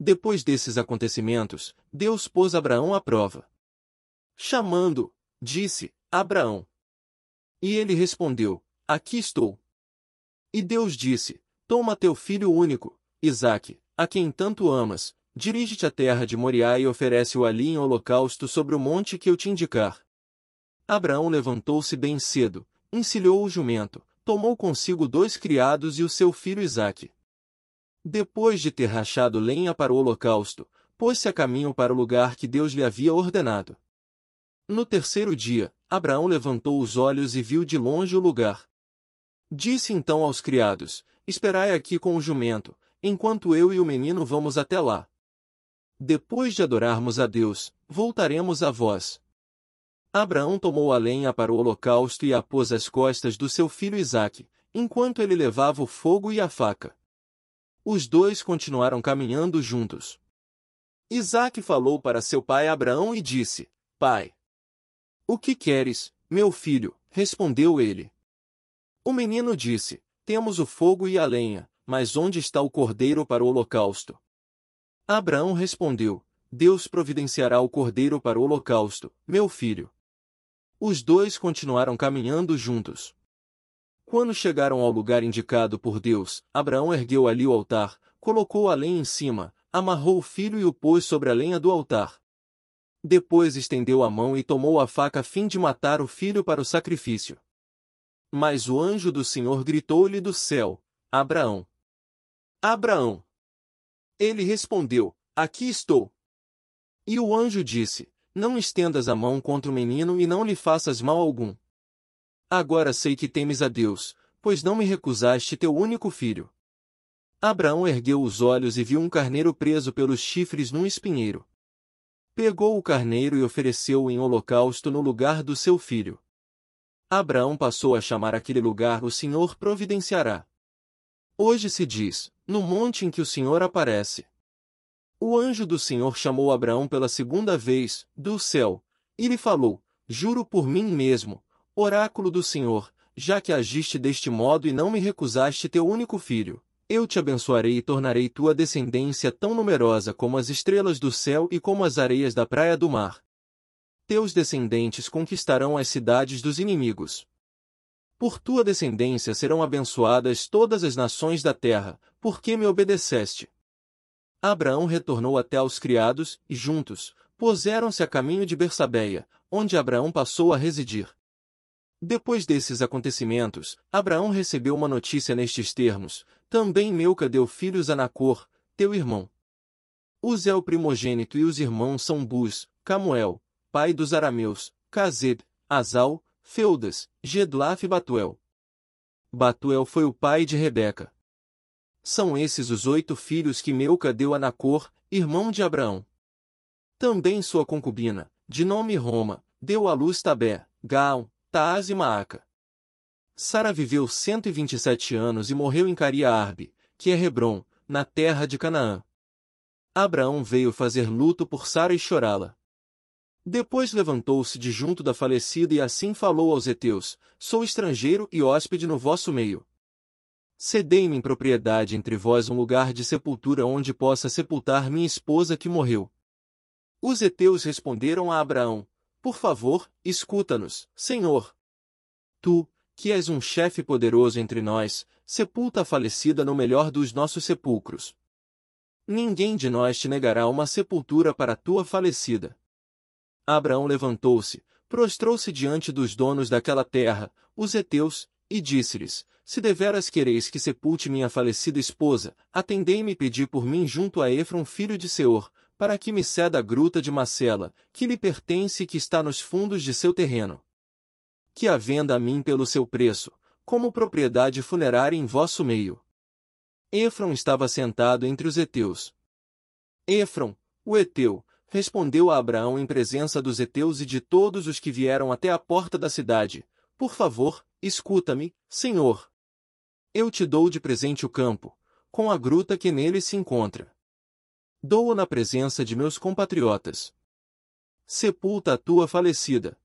Depois desses acontecimentos, Deus pôs Abraão à prova. Chamando, disse, Abraão. E ele respondeu, Aqui estou. E Deus disse, Toma teu filho único, Isaque, a quem tanto amas, dirige-te à terra de Moriá e oferece-o ali em holocausto sobre o monte que eu te indicar. Abraão levantou-se bem cedo, encilhou o jumento, tomou consigo dois criados e o seu filho Isaque. Depois de ter rachado lenha para o holocausto, pôs-se a caminho para o lugar que Deus lhe havia ordenado. No terceiro dia, Abraão levantou os olhos e viu de longe o lugar. Disse então aos criados: Esperai aqui com o jumento, enquanto eu e o menino vamos até lá. Depois de adorarmos a Deus, voltaremos a vós. Abraão tomou a lenha para o holocausto e a pôs às costas do seu filho Isaque, enquanto ele levava o fogo e a faca. Os dois continuaram caminhando juntos. Isaac falou para seu pai Abraão e disse: Pai. O que queres, meu filho? respondeu ele. O menino disse: Temos o fogo e a lenha, mas onde está o cordeiro para o holocausto? Abraão respondeu: Deus providenciará o cordeiro para o holocausto, meu filho. Os dois continuaram caminhando juntos. Quando chegaram ao lugar indicado por Deus, Abraão ergueu ali o altar, colocou a lenha em cima, amarrou o filho e o pôs sobre a lenha do altar. Depois estendeu a mão e tomou a faca a fim de matar o filho para o sacrifício. Mas o anjo do Senhor gritou-lhe do céu: Abraão! Abraão! Ele respondeu: Aqui estou. E o anjo disse: Não estendas a mão contra o menino e não lhe faças mal algum. Agora sei que temes a Deus, pois não me recusaste teu único filho. Abraão ergueu os olhos e viu um carneiro preso pelos chifres num espinheiro. Pegou o carneiro e ofereceu-o em holocausto no lugar do seu filho. Abraão passou a chamar aquele lugar o Senhor providenciará. Hoje se diz, no monte em que o Senhor aparece. O anjo do Senhor chamou Abraão pela segunda vez, do céu, e lhe falou, Juro por mim mesmo, Oráculo do Senhor, já que agiste deste modo e não me recusaste teu único filho, eu te abençoarei e tornarei tua descendência tão numerosa como as estrelas do céu e como as areias da praia do mar. Teus descendentes conquistarão as cidades dos inimigos. Por tua descendência serão abençoadas todas as nações da terra, porque me obedeceste. Abraão retornou até aos criados, e juntos, puseram-se a caminho de Bersabeia, onde Abraão passou a residir. Depois desses acontecimentos, Abraão recebeu uma notícia nestes termos, também Meuca deu filhos a Nacor, teu irmão. Uz é o primogênito e os irmãos são Bus, Camuel, pai dos arameus, Cazed, Azal, Feudas, Gedlaf e Batuel. Batuel foi o pai de Rebeca. São esses os oito filhos que Meuca deu a Nacor, irmão de Abraão. Também sua concubina, de nome Roma, deu à luz Tabé, Gaal, Taaz e Maaca. Sara viveu 127 anos e morreu em Caria-Arbe, que é Hebron, na terra de Canaã. Abraão veio fazer luto por Sara e chorá-la. Depois levantou-se de junto da falecida e assim falou aos heteus, Sou estrangeiro e hóspede no vosso meio. Cedei-me em propriedade entre vós um lugar de sepultura onde possa sepultar minha esposa que morreu. Os heteus responderam a Abraão, por favor, escuta-nos, Senhor. Tu, que és um chefe poderoso entre nós, sepulta a falecida no melhor dos nossos sepulcros. Ninguém de nós te negará uma sepultura para a tua falecida. Abraão levantou-se, prostrou-se diante dos donos daquela terra, os heteus, e disse-lhes, Se deveras quereis que sepulte minha falecida esposa, atendei-me e pedi por mim junto a Efron filho de Seor, para que me ceda a gruta de Macela, que lhe pertence e que está nos fundos de seu terreno. Que a venda a mim pelo seu preço, como propriedade funerária em vosso meio. Efron estava sentado entre os heteus. Efron, o heteu, respondeu a Abraão em presença dos heteus e de todos os que vieram até a porta da cidade, Por favor, escuta-me, Senhor. Eu te dou de presente o campo, com a gruta que nele se encontra. Dou-o na presença de meus compatriotas. Sepulta a tua falecida.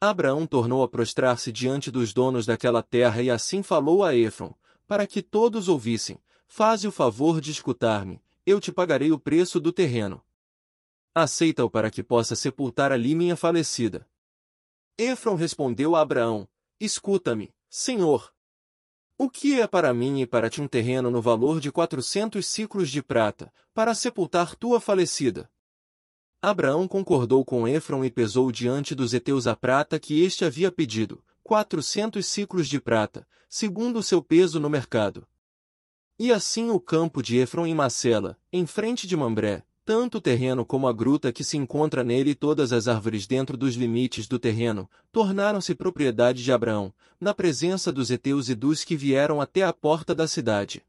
Abraão tornou a prostrar-se diante dos donos daquela terra e assim falou a Efron, para que todos ouvissem, faze o favor de escutar-me, eu te pagarei o preço do terreno. Aceita-o para que possa sepultar ali minha falecida. Efron respondeu a Abraão, Escuta-me, Senhor. O que é para mim e para ti um terreno no valor de quatrocentos ciclos de prata, para sepultar tua falecida? Abraão concordou com Efron e pesou diante dos heteus a prata que este havia pedido, quatrocentos ciclos de prata, segundo o seu peso no mercado. E assim o campo de Efron em Macela, em frente de Mambré, tanto o terreno como a gruta que se encontra nele e todas as árvores dentro dos limites do terreno, tornaram-se propriedade de Abraão, na presença dos heteus e dos que vieram até a porta da cidade.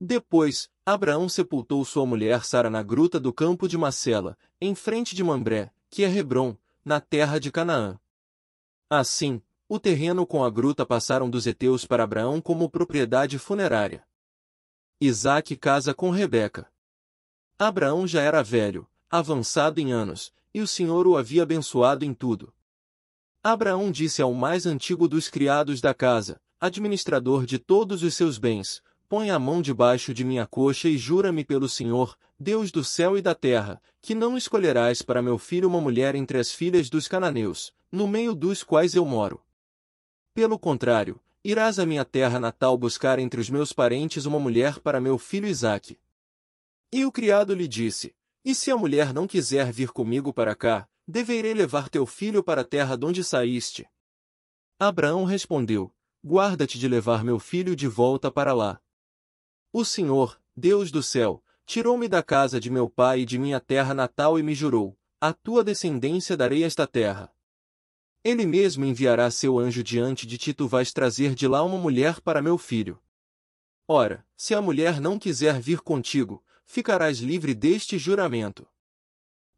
Depois, Abraão sepultou sua mulher Sara na gruta do campo de Macela, em frente de Mambré, que é Hebron, na terra de Canaã. Assim, o terreno com a gruta passaram dos heteus para Abraão como propriedade funerária. Isaac casa com Rebeca. Abraão já era velho, avançado em anos, e o Senhor o havia abençoado em tudo. Abraão disse ao mais antigo dos criados da casa, administrador de todos os seus bens, põe a mão debaixo de minha coxa e jura-me pelo Senhor, Deus do céu e da terra, que não escolherás para meu filho uma mulher entre as filhas dos cananeus, no meio dos quais eu moro. Pelo contrário, irás à minha terra natal buscar entre os meus parentes uma mulher para meu filho Isaque. E o criado lhe disse: E se a mulher não quiser vir comigo para cá, deverei levar teu filho para a terra de onde saíste. Abraão respondeu: Guarda-te de levar meu filho de volta para lá. O Senhor, Deus do céu, tirou-me da casa de meu pai e de minha terra natal e me jurou: A tua descendência darei esta terra. Ele mesmo enviará seu anjo diante de ti, tu vais trazer de lá uma mulher para meu filho. Ora, se a mulher não quiser vir contigo, ficarás livre deste juramento.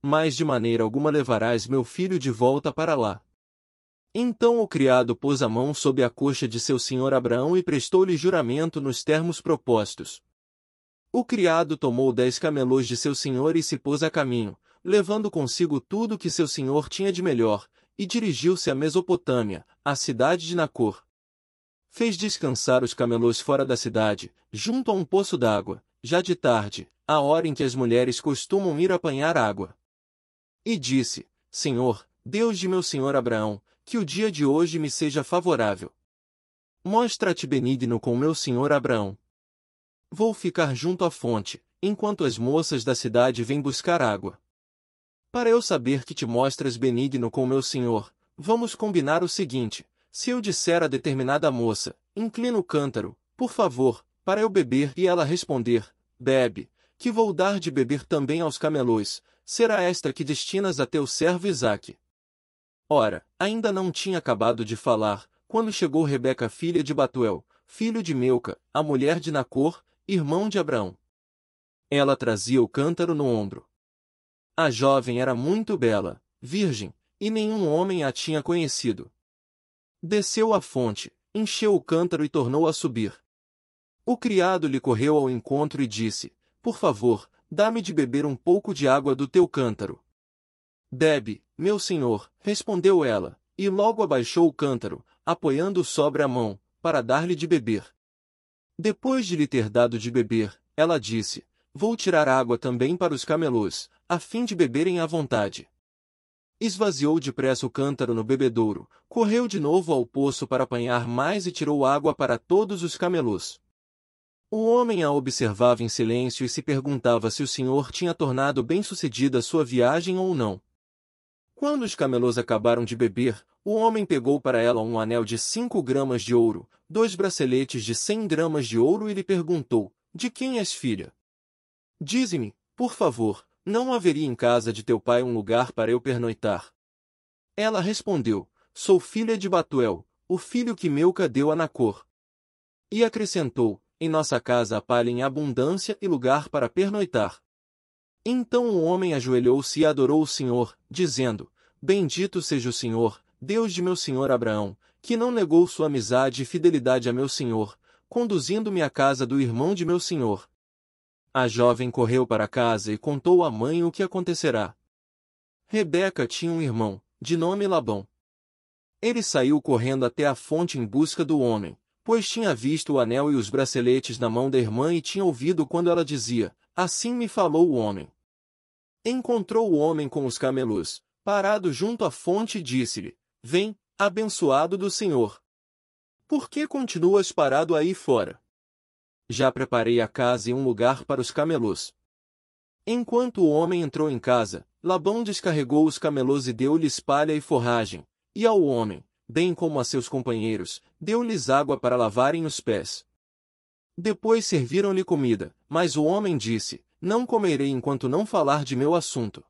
Mas de maneira alguma levarás meu filho de volta para lá. Então o criado pôs a mão sob a coxa de seu senhor Abraão e prestou-lhe juramento nos termos propostos. O criado tomou dez camelôs de seu senhor e se pôs a caminho, levando consigo tudo que seu senhor tinha de melhor, e dirigiu-se à Mesopotâmia, à cidade de Nacor. Fez descansar os camelôs fora da cidade, junto a um poço d'água, já de tarde, a hora em que as mulheres costumam ir apanhar água. E disse: Senhor, Deus de meu senhor Abraão, que o dia de hoje me seja favorável. Mostra-te benigno com meu senhor Abraão. Vou ficar junto à fonte, enquanto as moças da cidade vêm buscar água. Para eu saber que te mostras benigno com meu senhor, vamos combinar o seguinte: se eu disser a determinada moça, inclina o cântaro, por favor, para eu beber, e ela responder, bebe, que vou dar de beber também aos camelôs, será esta que destinas a teu servo Isaque. Ora, ainda não tinha acabado de falar, quando chegou Rebeca filha de Batuel, filho de Meuca, a mulher de Nacor, irmão de Abraão. Ela trazia o cântaro no ombro. A jovem era muito bela, virgem, e nenhum homem a tinha conhecido. Desceu à fonte, encheu o cântaro e tornou a subir. O criado lhe correu ao encontro e disse: Por favor, dá-me de beber um pouco de água do teu cântaro. Bebe, meu senhor, respondeu ela, e logo abaixou o cântaro, apoiando-o sobre a mão, para dar-lhe de beber. Depois de lhe ter dado de beber, ela disse: Vou tirar água também para os camelôs, a fim de beberem à vontade. Esvaziou depressa o cântaro no bebedouro, correu de novo ao poço para apanhar mais e tirou água para todos os camelôs. O homem a observava em silêncio e se perguntava se o senhor tinha tornado bem-sucedida sua viagem ou não. Quando os camelôs acabaram de beber, o homem pegou para ela um anel de cinco gramas de ouro, dois braceletes de cem gramas de ouro e lhe perguntou, de quem és filha? Dize-me, por favor, não haveria em casa de teu pai um lugar para eu pernoitar? Ela respondeu, sou filha de Batuel, o filho que Meuca deu a Nacor. E acrescentou, em nossa casa há palha em abundância e lugar para pernoitar. Então o homem ajoelhou-se e adorou o Senhor, dizendo, Bendito seja o Senhor, Deus de meu senhor Abraão, que não negou sua amizade e fidelidade a meu senhor, conduzindo-me à casa do irmão de meu senhor. A jovem correu para casa e contou à mãe o que acontecerá. Rebeca tinha um irmão, de nome Labão. Ele saiu correndo até a fonte em busca do homem, pois tinha visto o anel e os braceletes na mão da irmã e tinha ouvido quando ela dizia, assim me falou o homem. Encontrou o homem com os camelos, parado junto à fonte e disse-lhe, Vem, abençoado do Senhor. Por que continuas parado aí fora? Já preparei a casa e um lugar para os camelos. Enquanto o homem entrou em casa, Labão descarregou os camelos e deu-lhes palha e forragem, e ao homem, bem como a seus companheiros, deu-lhes água para lavarem os pés. Depois serviram-lhe comida, mas o homem disse, Não comerei enquanto não falar de meu assunto.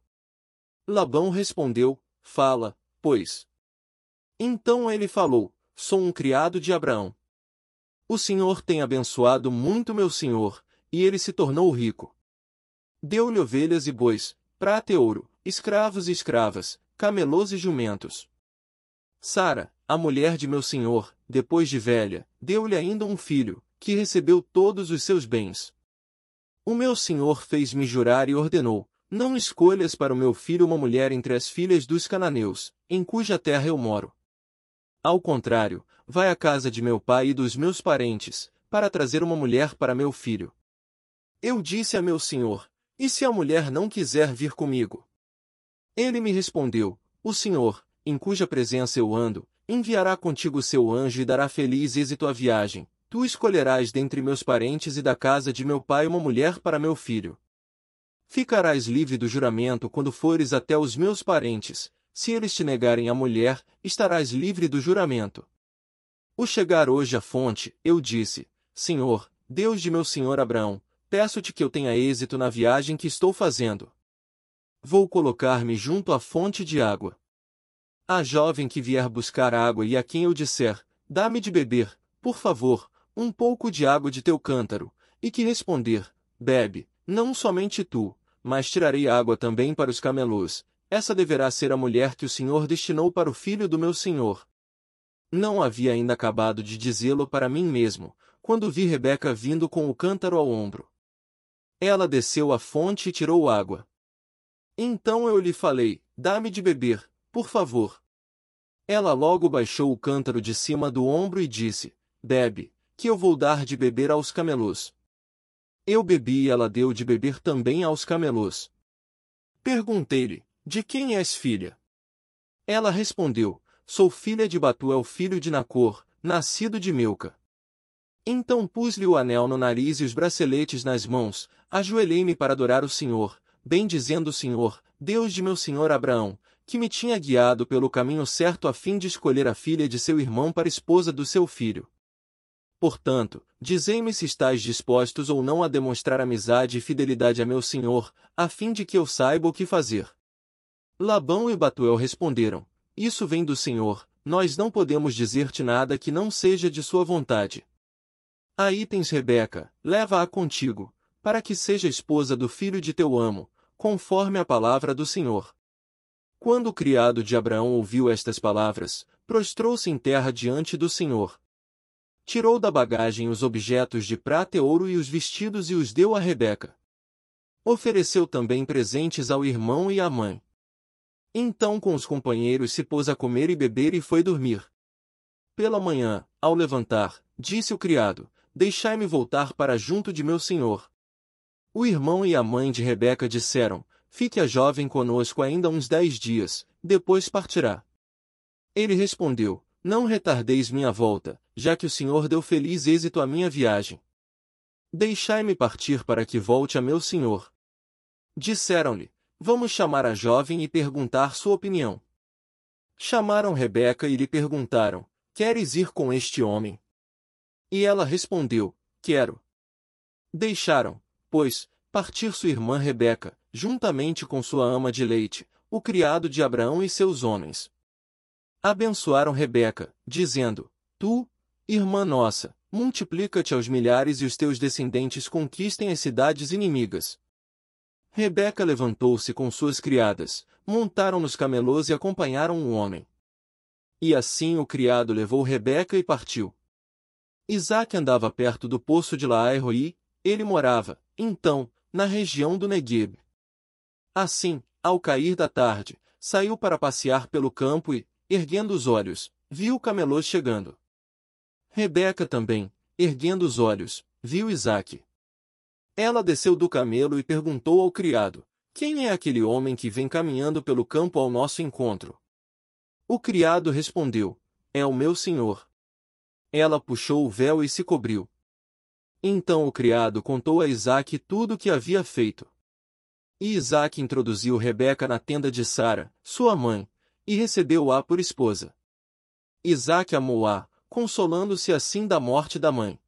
Labão respondeu, Fala, pois. Então ele falou, Sou um criado de Abraão. O Senhor tem abençoado muito meu senhor, e ele se tornou rico. Deu-lhe ovelhas e bois, prata e ouro, escravos e escravas, camelôs e jumentos. Sara, a mulher de meu senhor, depois de velha, deu-lhe ainda um filho, que recebeu todos os seus bens. O meu senhor fez-me jurar e ordenou: Não escolhas para o meu filho uma mulher entre as filhas dos cananeus, em cuja terra eu moro. Ao contrário, vai à casa de meu pai e dos meus parentes, para trazer uma mulher para meu filho. Eu disse a meu senhor: E se a mulher não quiser vir comigo? Ele me respondeu: O senhor, em cuja presença eu ando, enviará contigo seu anjo e dará feliz êxito à viagem. Tu escolherás dentre meus parentes e da casa de meu pai uma mulher para meu filho. Ficarás livre do juramento quando fores até os meus parentes. Se eles te negarem a mulher, estarás livre do juramento. O chegar hoje à fonte, eu disse: Senhor, Deus de meu senhor Abraão, peço-te que eu tenha êxito na viagem que estou fazendo. Vou colocar-me junto à fonte de água. A jovem que vier buscar água e a quem eu disser, dá-me de beber, por favor, um pouco de água de teu cântaro, e que responder, bebe, não somente tu, mas tirarei água também para os camelos, essa deverá ser a mulher que o Senhor destinou para o filho do meu Senhor. Não havia ainda acabado de dizê-lo para mim mesmo, quando vi Rebeca vindo com o cântaro ao ombro. Ela desceu à fonte e tirou água. Então eu lhe falei, dá-me de beber, por favor. Ela logo baixou o cântaro de cima do ombro e disse, bebe, que eu vou dar de beber aos camelos. Eu bebi e ela deu de beber também aos camelos. Perguntei-lhe, de quem és filha? Ela respondeu, sou filha de Batuel filho de Nacor, nascido de Milca. Então pus-lhe o anel no nariz e os braceletes nas mãos, ajoelhei-me para adorar o Senhor, bem dizendo o Senhor, Deus de meu senhor Abraão, que me tinha guiado pelo caminho certo a fim de escolher a filha de seu irmão para esposa do seu filho. Portanto, dizei-me se estáis dispostos ou não a demonstrar amizade e fidelidade a meu senhor, a fim de que eu saiba o que fazer. Labão e Batuel responderam: Isso vem do Senhor, nós não podemos dizer-te nada que não seja de sua vontade. Aí tens Rebeca, leva-a contigo, para que seja esposa do filho de teu amo, conforme a palavra do Senhor. Quando o criado de Abraão ouviu estas palavras, prostrou-se em terra diante do Senhor. Tirou da bagagem os objetos de prata e ouro e os vestidos e os deu a Rebeca. Ofereceu também presentes ao irmão e à mãe. Então com os companheiros se pôs a comer e beber e foi dormir. Pela manhã, ao levantar, disse o criado, Deixai-me voltar para junto de meu senhor. O irmão e a mãe de Rebeca disseram, Fique a jovem conosco ainda uns dez dias, depois partirá. Ele respondeu, não retardeis minha volta, já que o Senhor deu feliz êxito à minha viagem. Deixai-me partir para que volte a meu Senhor. Disseram-lhe, vamos chamar a jovem e perguntar sua opinião. Chamaram Rebeca e lhe perguntaram, queres ir com este homem? E ela respondeu, quero. Deixaram, pois, partir sua irmã Rebeca, juntamente com sua ama de leite, o criado de Abraão e seus homens. Abençoaram Rebeca, dizendo: Tu, irmã nossa, multiplica-te aos milhares e os teus descendentes conquistem as cidades inimigas. Rebeca levantou-se com suas criadas, montaram nos camelôs e acompanharam o homem. E assim o criado levou Rebeca e partiu. Isaac andava perto do poço de Laerro e, ele morava, então, na região do Negueb. Assim, ao cair da tarde, saiu para passear pelo campo e, erguendo os olhos, viu o camelô chegando. Rebeca também, erguendo os olhos, viu Isaque. Ela desceu do camelo e perguntou ao criado, quem é aquele homem que vem caminhando pelo campo ao nosso encontro? O criado respondeu, é o meu senhor. Ela puxou o véu e se cobriu. Então o criado contou a Isaac tudo o que havia feito. E Isaac introduziu Rebeca na tenda de Sara, sua mãe, e recebeu-a por esposa. Isaac amou-a, consolando-se assim da morte da mãe.